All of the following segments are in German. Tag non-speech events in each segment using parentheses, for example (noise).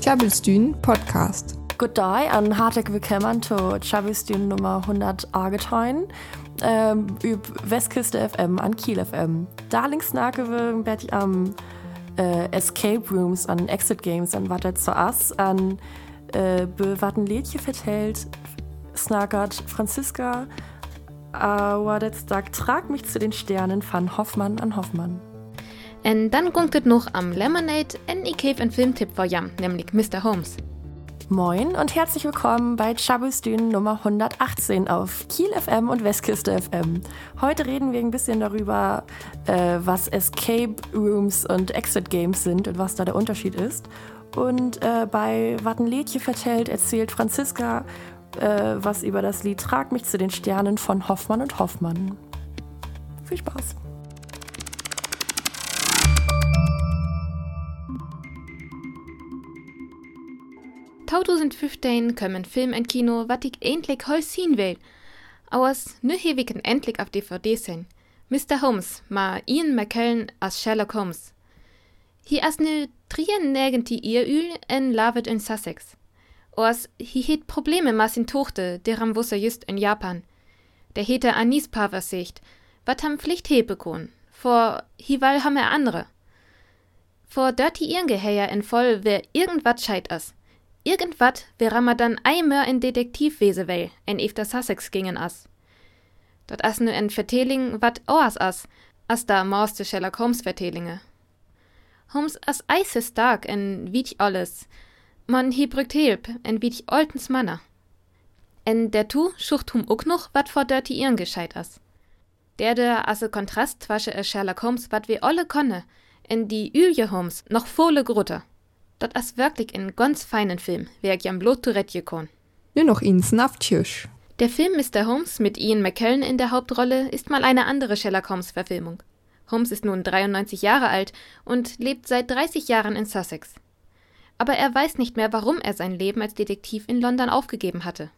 Tjabelstün Podcast. Good day und hartlich willkommen zu Tjabelstün Nummer 100 Argetein. Ähm, üb Westküste FM an Kiel FM. Da links nakewe werd ich am äh, Escape Rooms an Exit Games an wat zu ass an äh, bewatten Lädchen vertellt snackert Franziska sagt trag mich zu den Sternen von Hoffmann an Hoffmann. Und dann gunket noch am Lemonade en ich gebe einen Filmtipp vor Jam, nämlich Mr. Holmes. Moin und herzlich willkommen bei Chabustün Nummer 118 auf Kiel FM und Westküste FM. Heute reden wir ein bisschen darüber, äh, was Escape Rooms und Exit Games sind und was da der Unterschied ist. Und äh, bei Wattenlädchen vertellt erzählt Franziska äh, was über das Lied Trag mich zu den Sternen von Hoffmann und Hoffmann. Viel Spaß! ...2015 kommen Film en Kino, wat ich endlich heul sehen will. Auers nu hewigen endlich auf DVD sein. Mr. Holmes, ma Ian McKellen als Sherlock Holmes. Hier as nu 93 Ierül en Lavet in Sussex. Ors, hi het Probleme mit sin Tochter, deram wusser just in Japan. Der hete Anis Paversicht, wat ham Pflicht hebe kun. Vor hi wall ham er andere. Vor dirty Irngeheier in voll, wer irgendwat scheit as. Irgendwat, wer ma dann einmal in Detektivwese well, en efter Sussex gingen as. Dort as nu en Verteling wat oas as, as da morste Sherlock Holmes Vertelinge. Holmes as eise stark en wiet alles, man hi brückt hilp, en wie ich oltens Manner. En der tu schucht hum ook noch wat vor dirty ihren gescheit as. Der der asse Kontrast wasche er Sherlock Holmes wat wir alle konne, en die Ülje Holmes noch volle Grutter. Dort as wirklich in ganz feinen Film, wer ich am Blut Tourette kon. Nur noch ins Nafttisch. Der Film Mr. Holmes mit Ian McKellen in der Hauptrolle ist mal eine andere Sherlock Holmes Verfilmung. Holmes ist nun 93 Jahre alt und lebt seit 30 Jahren in Sussex aber er weiß nicht mehr, warum er sein Leben als Detektiv in London aufgegeben hatte.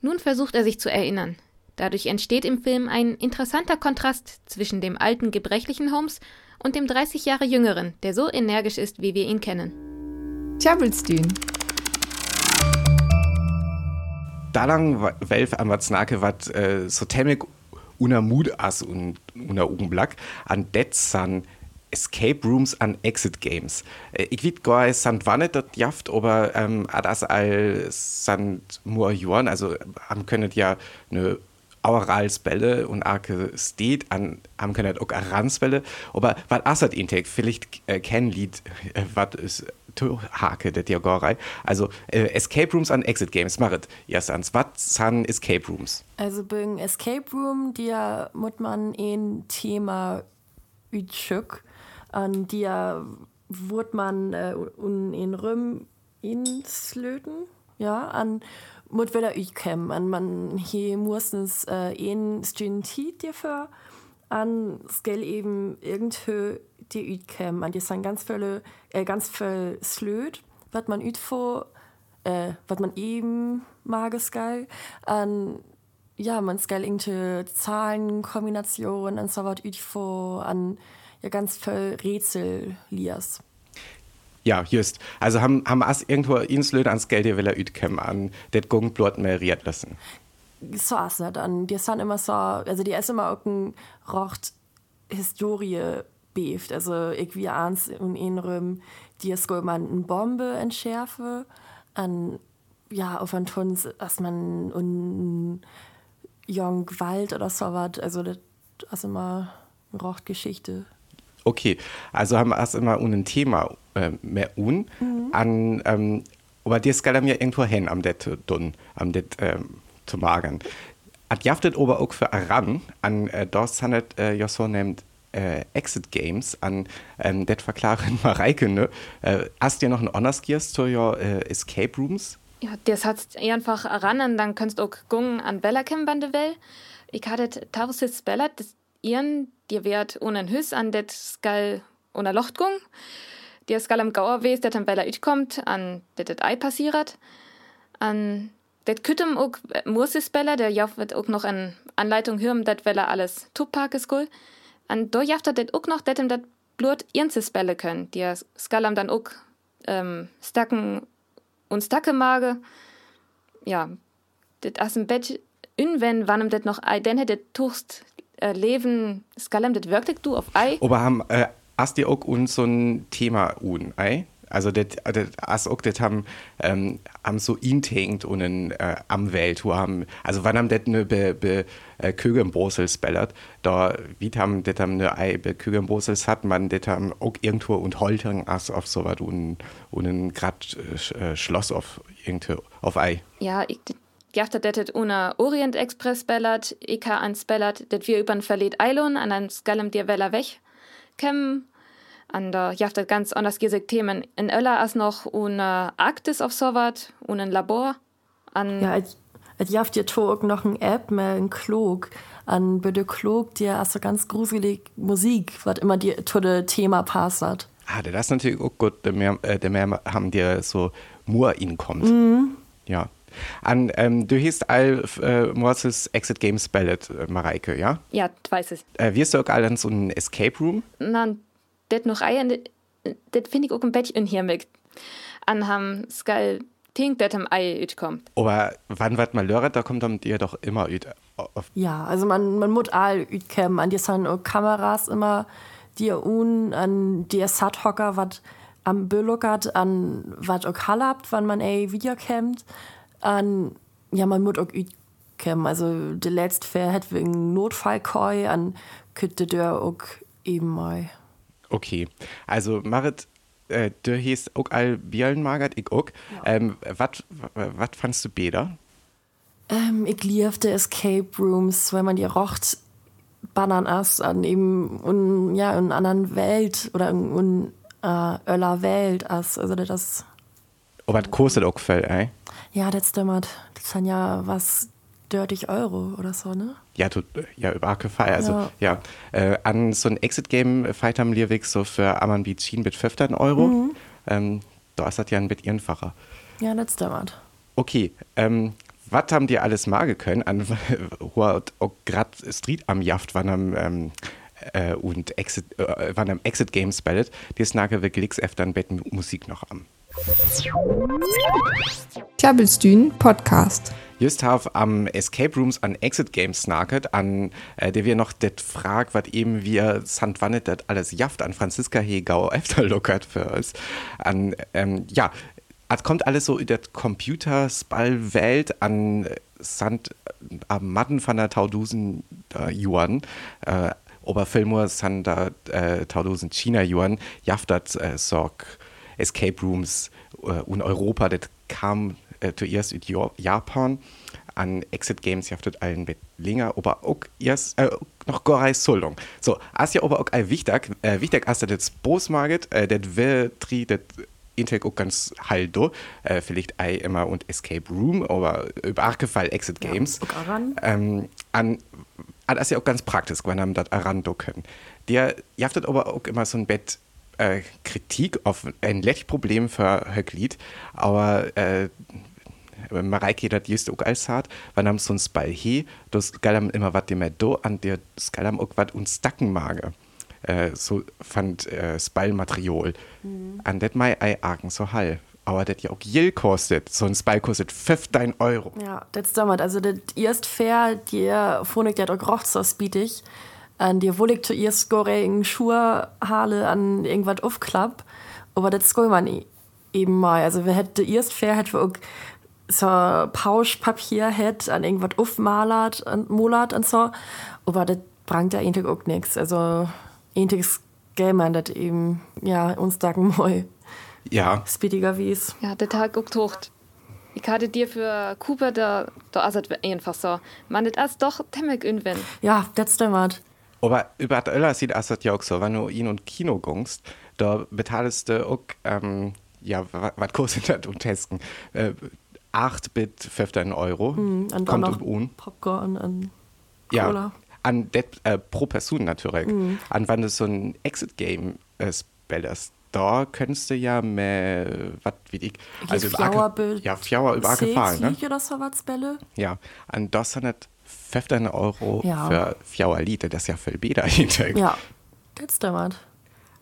Nun versucht er sich zu erinnern. Dadurch entsteht im Film ein interessanter Kontrast zwischen dem alten, gebrechlichen Holmes und dem 30 Jahre jüngeren, der so energisch ist, wie wir ihn kennen. Tjabelstein. Dalang welf an wat snake wat äh, so temmig una Mut as und una Augenblick an det san Escape Rooms an Exit Games. Äh, ich weiß gar nicht, sind wann das jaft, aber ähm, das sind nur Joren, also haben können ja eine Auralsbälle und arke steht an haben können auch Aransbälle, aber was asset intake vielleicht äh, kennen Lied äh, was ist Hake der Diagorei. Also äh, Escape Rooms an Exit Games machet erstens. Was sind Escape Rooms? Also beim Escape Room, der muss man ein Thema ütschück an dir wurde man äh, un in Röm inslöten ja an mut wieder kem an man hier mussens äh, in stintit dir für an skell eben irgendhö die kem an dir san ganz völle äh, ganz voll slöt wat man üt vor äh, wat man eben mages geil an ja man skell irgende Zahlenkombinationen an so wat üt vor an ja ganz voll Rätsel lias. Ja, just. Also haben, haben as irgendwo Inslöde ans Geld, die will er ütkem an, det Gung blot meriert lassen. So as nicht an. Die sind immer so, also die ist immer auch ein Rocht Historie beeft. Also irgendwie eins in einem, die ist man eine Bombe entschärfe, an, ja, auf ein Tons, dass man un Jong Wald oder so was. Also das ist immer eine Rocht-Geschichte. Okay, also haben wir erst immer ein Thema äh, mehr un mhm. an ähm, aber dir skal mir irgendwo hin am det dun am det ähm, zu magen. At jaftet aber auch für Aran an äh, das handelt äh, ja so nennt äh, Exit Games an ähm, det verklaren (laughs) Mareike ne. Äh, hast dir noch ein Honors Gears zu your äh, Escape Rooms? Ja, das hat einfach ran und dann kannst du auch gungen an Bellakem Bande well. Ich hatte tausend Bellat, das ihren dir wird unen Hüss an det skal una Lochtgung. Dir skal am Gauer wes, dat am Bella kommt, an det det Ei passiert. An det küttem ook Mursis Bella, der jauf wird ook noch an Anleitung hören, dat Welle alles Tupak ist cool. An do jaftet det ook noch, dat dat Blut irnses Bälle können. Dir skal am dann ook ähm, Stacken und Stackemage. Ja, das ist ein Bett, wenn wann das noch ei, dann hätte tust äh, Leben, skalem das wirklich du auf Ei. Aber haben, äh, hast dir auch uns so ein Thema un, ei? Also das, das as auch das haben, ähm, haben so intinkt und äh, am Welt, wo haben, also wann haben das ne be, be äh, Köge in Brüssel spellert, da wie haben das haben ne Ei be Köge in Brüssel hat man das haben auch irgendwo und Holtern as auf so was und und ein grad äh, Schloss auf irgendwo auf Ei. Ja, ich Gafta det una Orient Express bellert, ich ha an spellert, det wir übern verlet Eilon an an Skallem dir Weller weg. Kem an der jaftet ganz anders gesig Themen in Öller as noch un uh, Arktis auf Sowat un ein Labor an Ja, et, et jaft dir tog noch ein App mehr ein Klog an bitte Klog dir so ganz gruselig Musik, wat immer dir to de Thema passat. Ah, das ist natürlich auch gut, der mehr, äh, der mehr haben dir so Mur in kommt. Mhm. Ja. An, ähm, du hast all äh, Morses Exit Games Ballad, äh, Mareike, ja? ja, das weiß ich. Äh, wirst du auch all an so ein Escape Room? Na, det noch Eier, det finde ich auch ein Bettchen hier mit. An ham skal ting, det am Ei kommt. Aber wann wat mal lört, da kommt dann dir doch immer üt. Auf, Ja, also man, man muss all ütkämmen. An dir sind Kameras immer, die un, an dir Sathocker, wat am Bölockert, an wat auch hallabt, wann man ey Video kämmt. An, ja, man muss auch ütkämmen. Also, der letzte Fair hat wegen Notfallkoi, an könnte der auch eben mal. Okay. Also, Marit, äh, du hast auch all magert, ich auch. Ähm, wat, wat fandst du besser? Ähm, ich liebte Escape Rooms, weil man die rocht bannern ass an eben un, ja, in einer anderen Welt oder in, in äh, öller Welt ass. Also das, Aber was kostet auch viel, ey? ja, das stimmt. Das sind ja was 30 Euro oder so, ne? Ja, tut, ja, über Fall. Also, ja. Äh, an so ein Exit-Game Fight haben wir wirklich so für Amman Beachin mit 15 Euro. Ähm, da ist das ja ein bisschen einfacher. Ja, das stimmt. Okay, ähm, was haben die alles magen können an (laughs) grad Street am Jaft wann am ähm, äh, und Exit äh, wann am Exit Games spellet, die snage wirklich öfter ein Betten Musik noch am. Klabbelstühn Podcast. Just am Escape Rooms an Exit Games snacket, an äh, der wir noch det frag, wat eben wir sant wannet dat alles jaft an Franziska Hegau öfter lockert für uns. An, ähm, ja, es kommt alles so in der Computerspall-Welt an äh, sant äh, am Matten von der Taudusen äh, Yuan. Äh, Oberfilmur sind da äh, Taudusen China Yuan, jaft dat äh, sorg Escape Rooms äh, und Europa, das kam äh, zuerst in Japan an Exit Games jaftet allen mit länger, aber auch erst äh, noch Gorei Soldung. So, as ja aber auch ein wichtig, äh, wichtig as das Bosmarket, äh, das will tri das Intel auch ganz haldo, äh, vielleicht ei immer und Escape Room, aber über Archefall Exit Games. auch Aran. ähm, an, an das ist ja auch ganz praktisch, wenn man das Arando können. Der jaftet aber auch immer so ein Bett äh, Kritik auf ein letztes Problem für Höcklied, aber äh, Mareike das just auch als hat, wenn am so ein Spall he, das galam immer wat dem do an der skalam auch wat uns stacken mage. Äh, so fand äh, Spallmaterial. An det mai ei argen so hall. Aber das ja auch Geld kostet. So ein Spall kostet 15 Euro. Ja, das stimmt. Also das erst fair, die Phonik der doch rocht so spietig. An dir wohl ich zuerst gore in Schuhe Halle an irgendwas aufklapp. Aber das soll man e- eben mal. Also wir hätte erst fair hätte wir auch so Pauschpapier hätte an irgendwas aufmalert und molert und so. Aber das bringt ja eigentlich auch nichts. Also eigentlich gäbe man das eben, ja, uns sagen (laughs) mal Ja, speediger wie es. Ja, der Tag auch tocht. Ich hatte dir für Cooper, da, da ist es einfach so. Man, das ist doch temmig irgendwann. Ja, das stimmt. Aber über das Öller sieht das ja auch so, wenn du in und Kino gungst, da bezahlst du auch, ähm, ja, wa- was kostet das und testen? Äh, 8 Bit 15 Euro. Und dann Kommt noch um. Popcorn und Ja. Cola. An det, äh, pro Person natürlich. An wenn du so ein Exit-Game äh, spellst, da könntest du ja mehr, was wie ich, also über ja, Fjauer über Gefallen, ne? oder so was Bälle. Ja, an das sind nicht 15 Euro Ja. für Fjauer Lied, das ist ja viel besser. (laughs) Ja, das stimmt.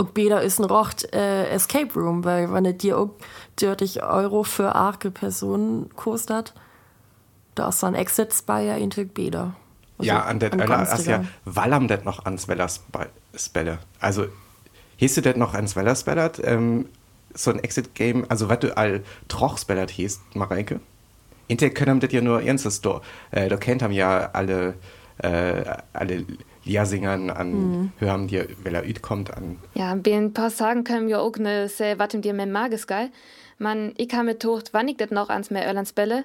Auch beder ist ein Rocht äh, Escape Room, weil wenn es dir auch 30 Euro für arge Personen kostet, da ist dann Exit ja in beder. Also, ja, an der Öller ja, wallam det noch ans Wellerspelle. Also, hieß du das noch ans Wellerspelle? Ähm, so ein Exit-Game, also was du all Trochspellert hieß, Mareike? Intel können das ja nur ernstes, da, äh, da kennt haben ja alle, äh, alle Leersingern an mhm. hören dir, weil er kommt an. Ja, ein paar sagen können wir auch ne se wat dir mehr mages geil. Man, ich habe tocht, wann ich das noch ans mehr Irlandsbälle,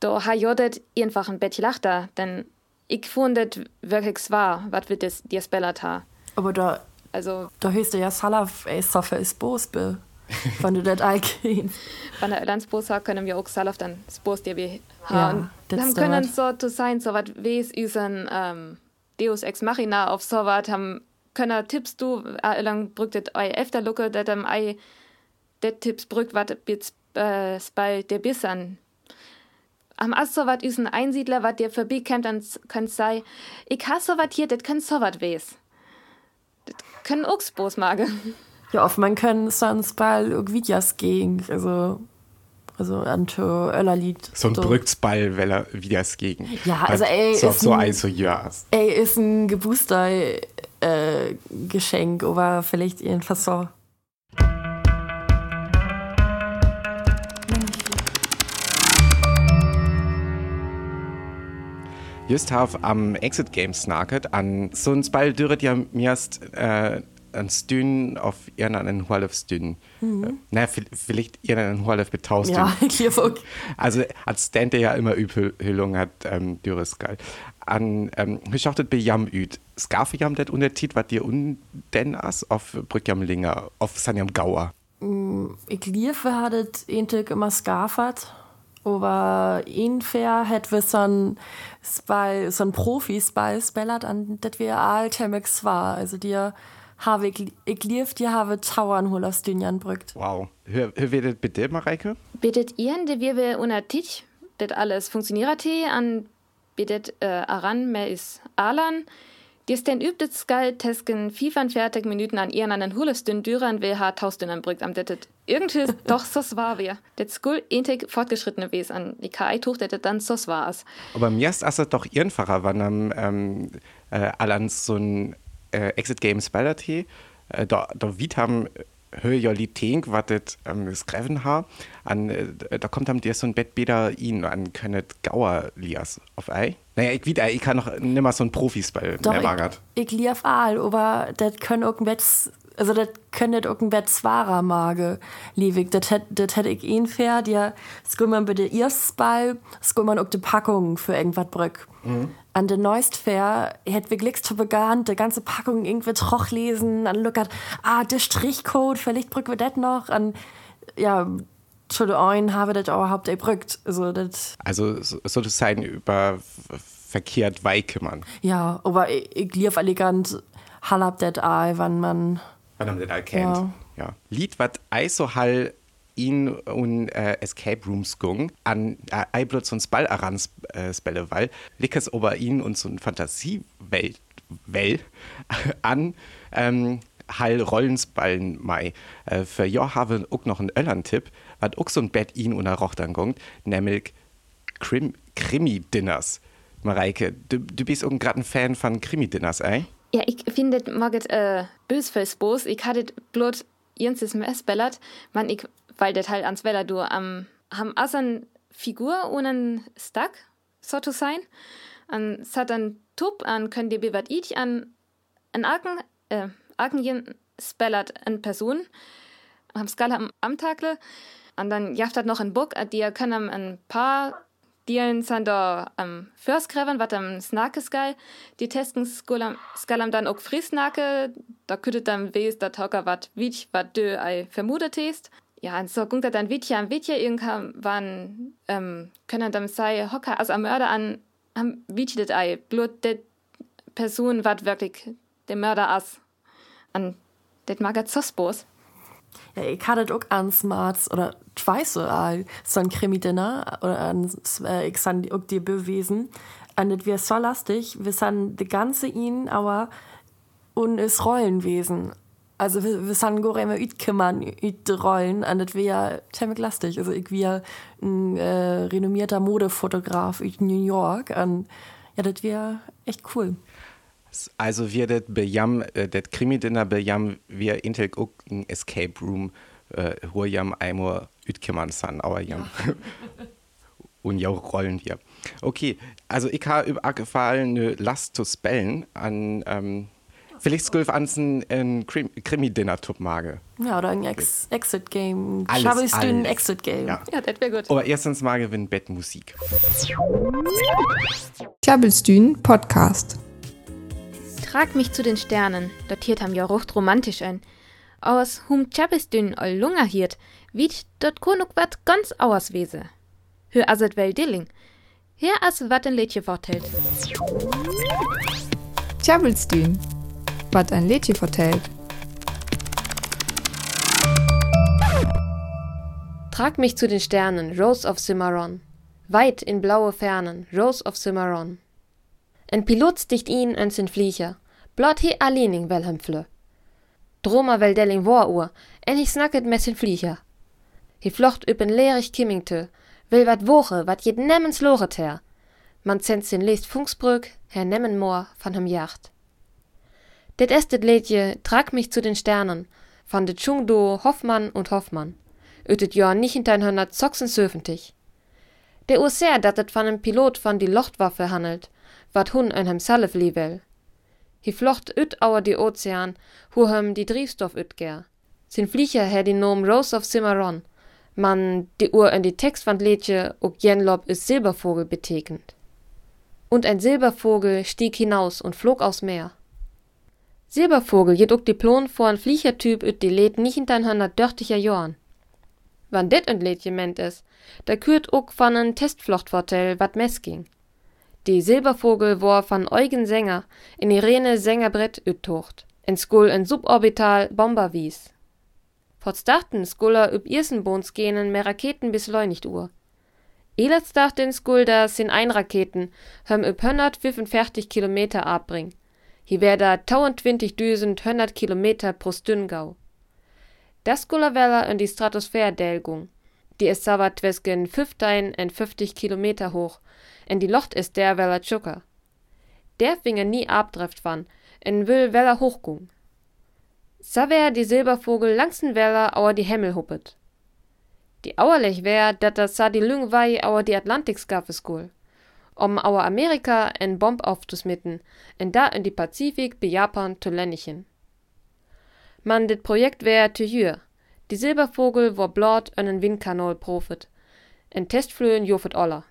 da ha jodet einfach ein Bett lachter, denn ich fand das wirklich wahr, was wird das dir spellert ha. Aber da, also, da hörst du ja Salaf, ey, Soffe ist Bosbe. (laughs) Wenn du das eingehst. Wenn der Irlandsbos hat, können wir auch Salaf dann Bos dir wie haben. Ja, dann können so zu sein, so was wie es unseren, ähm, Deus ex machina auf sowas haben könner Tipps du äh, lang brückt ei efter Lucke dat am ei det Tipps brückt wat bis äh, bei der bis an. Am as so wat üsen Einsiedler wat dir verbi kennt dann könnt sei. Ich has so wat hier dat könnt so wat wes dat können Ochsbos mage ja oft man können sonst bei Videos gegen also also Anto Öllerlied so ein so. Brücksball weil er wieder es gegen ja also ey, so, ist so ein, so, ja. ey, ist ein Gebooster äh, Geschenk aber vielleicht jedenfalls so Just have am Exit Games snacket an so ein Ball dürret ja mirst äh, ein Stün auf irgendeinen Horlöfstün. Mhm. Na, vielleicht irgendeinen Horlöf betaust. Ja, ich Also, als Stand ja immer Übhüllung hat, ähm, dürres geil. An, ähm, ich schaue bei Jam üt. Scarfe Jam det Untertit, was dir unten as auf Brückjam Linger, auf Sanjam Gauer. Mm, ich liebe, hattet Intik immer Scarfat. Aber infair hat wir so ein, so ein Profi-Spy spellert an, das wir all Chemex war. Also, dir habe ich, ich lief die habe Tauern hol aus Dünjan brückt. Wow. Hör, hör werdet bitte, Mareike? Bittet ihr, de wir wir unter Tisch, das alles funktioniert an bittet äh, aran, mehr ist Alan. Die ist denn übt es geil, tesken 45 Minuten an ihren an den Hulestün Düran will ha tausendern brückt am dettet. Irgendwie (laughs) doch sos war wir. Det Skull entig fortgeschrittene Wes an die KI tucht dettet dann sos war's. Aber mir ist das doch einfacher, wann am ähm, äh, Alan so ein äh, Exit Games Ballertee äh, da, da wit haben Höjolität, was das ähm, geschrieben ha an äh, da kommt am dir so ein Bett beder ihn an könnet Gauer lias auf ei. Naja ich wieder ich kann noch nimmer so ein Profis bei Doch, ich, ich lief all aber das können irgendwas also das könntet irgendwas zwarer mage liewig das hätte das hätte ich ihn fair dir skul man bitte ihr Ball skul man auch die Packung für irgendwas brück. Mhm. An den neuest fair het wir glicks zu begann der ganze Packung irgendwie troch lesen. An lookert ah der Strichcode vielleicht brück wir dat noch. An ja ein habe das überhaupt erbrückt also das also so das sein über verkehrt man ja aber ich, ich lief elegant halb dat wann man wann man kennt ja. ja. Lied wat eiso hall ihn und äh, Escape Rooms gung an äh, Eiblutz und Ball arans äh, Spelle weil Lickers ober ihn und so ein Fantasiewelt well (laughs) an ähm, Hall Rollensballen mai äh, für Jo habe auch noch einen Öllern-Tipp wat auch so ein Bett ihn und Rochtern gungt nämlich Krim Krimi Dinners Mareike du, du bist auch gerade ein Fan von Krimi Dinners ey ja ich finde mag äh, bös fürs Bos ich hatte blut Jenses Messbellert man ich weil der Teil ans Weller du am ham as an Figur ohne Stack so zu sein. An hat an Tup an können dir bewert ich an an Aken äh, Aken spellert an Person. Am Skala am Amtagle an dann jacht hat noch ein Bock dir können ein paar Dielen sind da am Firstgrävern, was am Snakes geil. Die testen Skalam dann auch Friesnake, da könnte dann wes, da Tauker wat, wie ich wat dö ei vermutet ist. Ja so gungt er dann wit am wit irgendwann wann ähm, können dann sei hocker as am mörder an am wit ei. Blut de person wat wirklich de mörder ass an det mag zosbos ja ich hattet ook an smarts oder schweiße all so ein krimidinner oder an äh, ich san die dir bewesen an net wir so lastig wir san de ganze ihn aber un is rollenwesen also wir, wir sind gar immer kümmern, ut Rollen, und das wäre ziemlich lustig. Also ich wäre ein äh, renommierter Modefotograf in New York und ja, das wäre echt cool. Also wir das bejam, äh, das Krimi-Dinner bejam, wir intel auch ein Escape Room, äh, wo jam einmal ütkümmern san, aber jam. Ja. (laughs) und ja rollen hier. Okay, also ich habe übergefallen eine Last zu spellen an ähm, vielleicht Skulf Ansen ein Krimi-Dinner-Tup mage. Ja, oder ein Ex Exit-Game. Alles, ein Exit-Game. Ja, ja das wäre gut. Aber erstens mal gewinnt Bettmusik. Klabbelstühn Podcast. Trag mich zu den Sternen, datiert haben ja rucht romantisch ein. Aus hum Tjabelstühn all Lunger hiert, wie dort konuk wat ganz auerswese. Hör aset well dilling. Hier as wat ein Lädchen vertellt. Tjabelstühn was ein Lädchen vertellt. Trag mich zu den Sternen, Rose of Cimarron. Weit in blaue Fernen, Rose of Cimarron. En Pilot sticht ihn en sin Fliecher, blot he alleening Wilhelm flö. Droma wel delling Woruhr, en ich snacket met sin Fliecher. He flocht üben leerig Kimmingtö, will wat woche, wat jed nemmens loret her. Man zennt sin lest Funksbrück, Herr Nemmenmoor van hem Jacht. Det estet Lädje Trag mich zu den Sternen von de Chungdo Hoffmann und Hoffmann. Ötet ja nicht in dein Hörner zoxensöfentig. Der Urser, dat et von em Pilot von die Lochtwaffe handelt, wat hun einem Salefli will. Hi flocht üt auer die Ozean, hu hem die Triebstoff üt ger. Sin Fliecher her die Nom Rose of Cimarron, man die Uhr in die Textwand lädje, ob Jenlob is Silbervogel betekend. Und ein Silbervogel stieg hinaus und flog aufs Meer. Silbervogel jedoch die Plon vor ein Fliechertyp üt die Läd nicht in dein dörtiger Jorn. Wann det ein Lädjement is, da kürt ook von ein Testflochtvortel wat mess ging. Die Silbervogel war von Eugen Sänger in Irene Sängerbrett üttocht, in Skull in Suborbital Bomber wies. Forts dachten Skuller üb Irsenbons genen mehr Raketen bis leunigt Uhr. Elats dachte in Skull, dass sin ein Raketen höm üb 145 Kilometer abbring Hi wär 22.100 Kilometer pro Stündgau. Das skulle vara in die Stratosphärdelgung. Die ist aber zwischen 15 und 50 Kilometer hoch, und die Locht ist der Weller Zucker. Der finger nie abdreft van, en will Weller hochgung. Sa wär die Silbervogel langsten Weller auer die Hemmel huppet. Die auerlich wär, dat das sa die Lüng wei auer die Atlantik skul om our Amerika en Bomb aufzusmitten, en da in die Pazifik bei Japan zu lennichen. Man dit Projekt wär zu jür. Die Silbervogel war blot einen Windkanal profit. En Testflöhen jofet oller.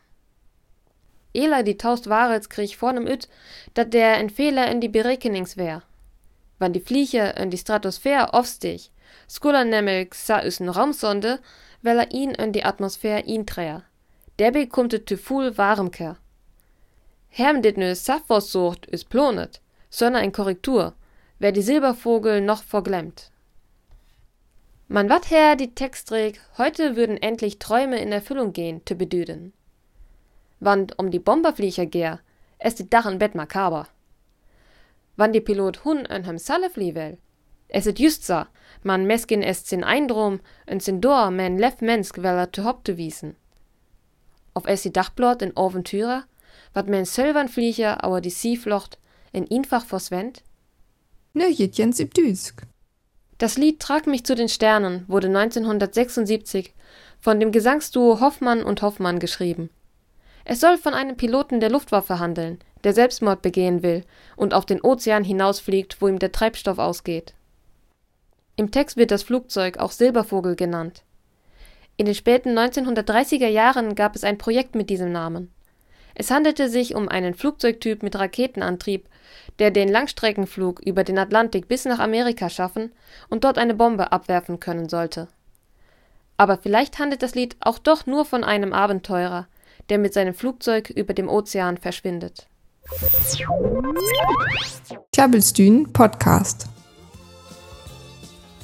Ela die taust Warels krieg vornem üt, dat der ein Fehler in die Berekenings wär. Wann die Flieche in die Stratosphäre aufstich, skuller nämlich sa üsen Raumsonde, weil er ihn in die Atmosphäre ihn träer. Der bekommt zu full Warmker. Herm dit nö Saphos sucht, is plonet, sondern ein Korrektur, wer die Silbervogel noch verglemmt. Man wat her die Textrig, heute würden endlich Träume in Erfüllung gehen, te bedüden. Wann um die Bomberfliecher gär, es die Dach Bett makaber. Wann die Pilot hun an hem Salefli will, es ist just so, man meskin es zin Eindrom und zin Dor men lef mensk weller te hop te wiesen. Auf es die Dachblot in Aventürer, wat men selvan Fliecher auer die Sieflocht in einfach verswendt? Ne, Jens Düsk. Das Lied Trag mich zu den Sternen wurde 1976 von dem Gesangsduo Hoffmann und Hoffmann geschrieben. Es soll von einem Piloten der Luftwaffe handeln, der Selbstmord begehen will und auf den Ozean hinausfliegt, wo ihm der Treibstoff ausgeht. Im Text wird das Flugzeug auch Silbervogel genannt. In den späten 1930er Jahren gab es ein Projekt mit diesem Namen. Es handelte sich um einen Flugzeugtyp mit Raketenantrieb, der den Langstreckenflug über den Atlantik bis nach Amerika schaffen und dort eine Bombe abwerfen können sollte. Aber vielleicht handelt das Lied auch doch nur von einem Abenteurer, der mit seinem Flugzeug über dem Ozean verschwindet. Klabbelstühn Podcast.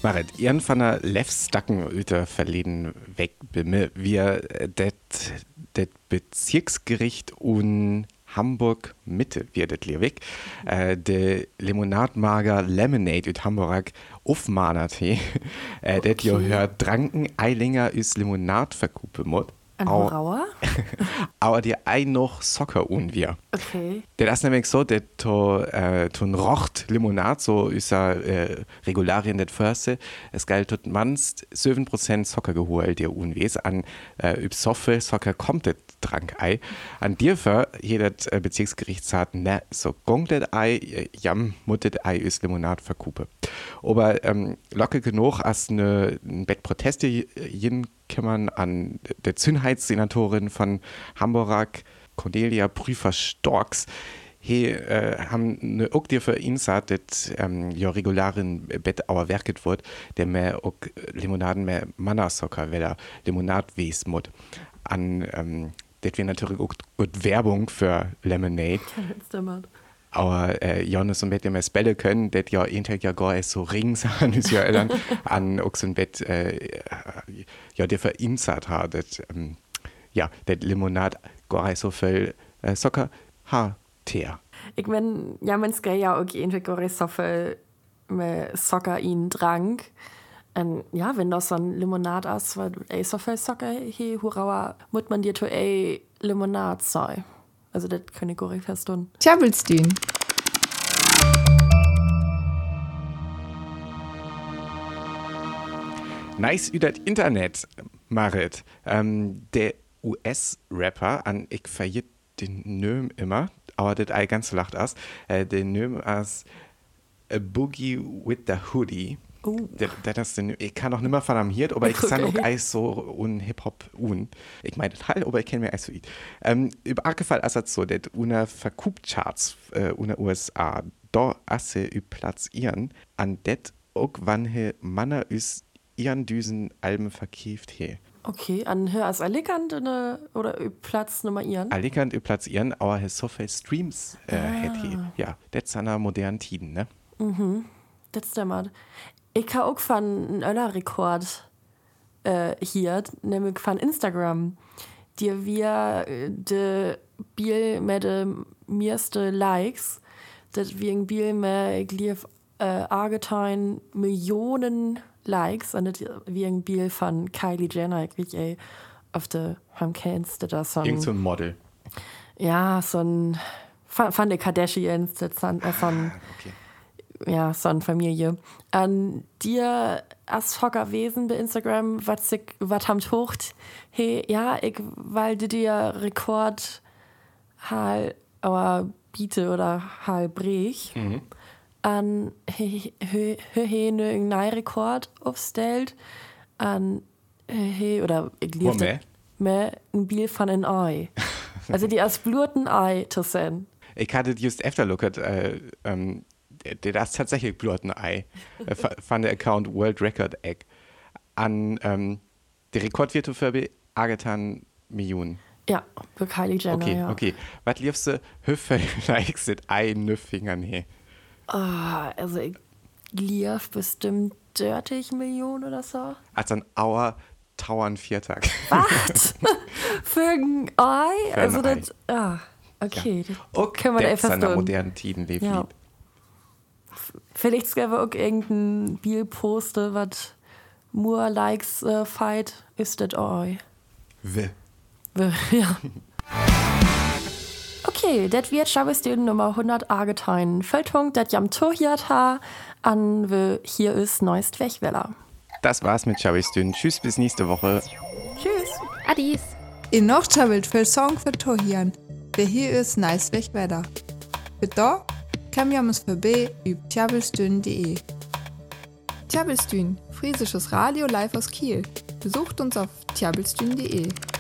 Marit, ihren von der Lefstacken über verleden weg, wir äh, det det Bezirksgericht und Hamburg Mitte wird Lewig. Äh, de Limonadmager Lemonade ut Hamburg aufmanert he. (laughs) Äh, okay. Det jo hört Dranken Eilinger is Limonad verkupe mod. Ein Horauer? Aber (laughs) die ein noch Socker un wir. Okay. Das ist nämlich so, dass to, äh, to rocht Limonad, so ist er äh, Regularien det Förste. Es galt tot manst 7% Socker geholt, der unwes an äh, üb Soffe Socker kommt det Trank ei. An dir für jedes äh, Bezirksgerichtsrat ne so gonglet ei, äh, jam muttet ei ist Limonad verkupe. Aber ähm, locke genug als ne Bett Proteste jen kümmern an der Zünheitssenatorin von Hamburg, Cornelia Prüfer-Storks. He äh, haben ne auch für ihn sagt, dass ähm, ja regularen Bett aber werket wird, der mehr auch Limonaden mehr Mannersocker, weil er Limonad wes mut. An ähm, das wir natürlich auch Werbung für Lemonade. (laughs) Aber äh, Jonas und Bett mehr spellen können, das ja Tag ja gar so rings (laughs) an ist ja dann an Ochsen Bett äh, ja der sagt hat, das ähm, ja, das Limonade gar so viel äh, Socker ha Teer. Ich mein, ja, man skal ja auch gar so viel Socker in Trank. Und ja, wenn das so ein Limonade ist, weil ey, so viel Socker hier, hurra, muss man dir to ey Limonade sein. Also das kann ich gar nicht verstehen. Tjabelstein. Nice über das Internet, Marit. Ähm, der US-Rapper, an ich verliert den Nöm immer, aber das ei ganz lacht aus, äh, den Nöm als A Boogie with the Hoodie. Uh. Das, das ist den, ich kann nimmer von am Hirt, aber ich okay. kann auch eis so un Hip-Hop un. Ich meine Teil, aber ich kenne mir eis so it. Ähm, über Arkefall ist das so, dass una Verkubcharts äh, una USA, da asse üb Platz ihren, an det auch wann he Manner is ihren Düsen Alben verkieft he. Okay, an hör als Alicant oder, oder Platz Nummer ihren? Alicant üb Platz ihren, aber he so viel Streams äh, ah. he. Ja, das ist an modernen Tiden, ne? Mhm. Das stimmt. Ich habe auch von einen anderen Rekord äh, hier, nämlich von Instagram, die wir de Biel mit den meisten Likes, das wir ein Biel mit, glaube, äh, Argentine Millionen Likes und das wie ein Biel von Kylie Jenner, ich weiß ey, auf der, haben kennst du das so ein... Irgend so ein Model. Ja, so ein, von, von den Kardashians, das von, äh, von ah, okay ja, so eine Familie. An dir als Hocker Wesen bei Instagram, was ich, was hamt hocht, hey, ja, ich, weil du dir Rekord hal, aber biete oder hal brech, mhm. an, he, he, he, he, ne, Rekord aufstellt, an, he, oder, ich liebe, mehr ein Bild von ein Ei. (laughs) also die als bluten Ei zu sehen. Ich hatte just efter looked, äh, ähm, das ist tatsächlich bloß ein Ei, (laughs) äh, von der Account World Record Egg. An ähm, der Rekord wird für Agetan Millionen. Ja, für Kylie Jenner, okay, ja. Okay, was liefst du Hüffe (laughs) likes it ein Fingern her? Oh, also ich lief bestimmt 30 Millionen oder so. Also ein Auer Tauern Viertag. (laughs) Was? für ein Ei? Für also ein das, Ei. ah, okay. Ja. Das okay, kann man das einfach so. modernen Tiden lebt. Ja. Vielleicht gäbe auch irgendein Bild poste, was more likes uh, fight ist das oi. W. W, ja. Okay, das wird Schabestin Nummer 100 Argetein. Feldpunkt, das jam Tohiat ha, an w hier ist neust Wechweller. Das war's mit Schabestin. Tschüss, bis nächste Woche. Tschüss. Adis. In noch Schabelt für Song für Tohian. Wer hier ist neist Wechweller. Bitte? Kam jammes verbe üb tjabelstün.de. Tjabelstün, friesisches Radio live aus Kiel. Besucht uns auf tjabelstün.de.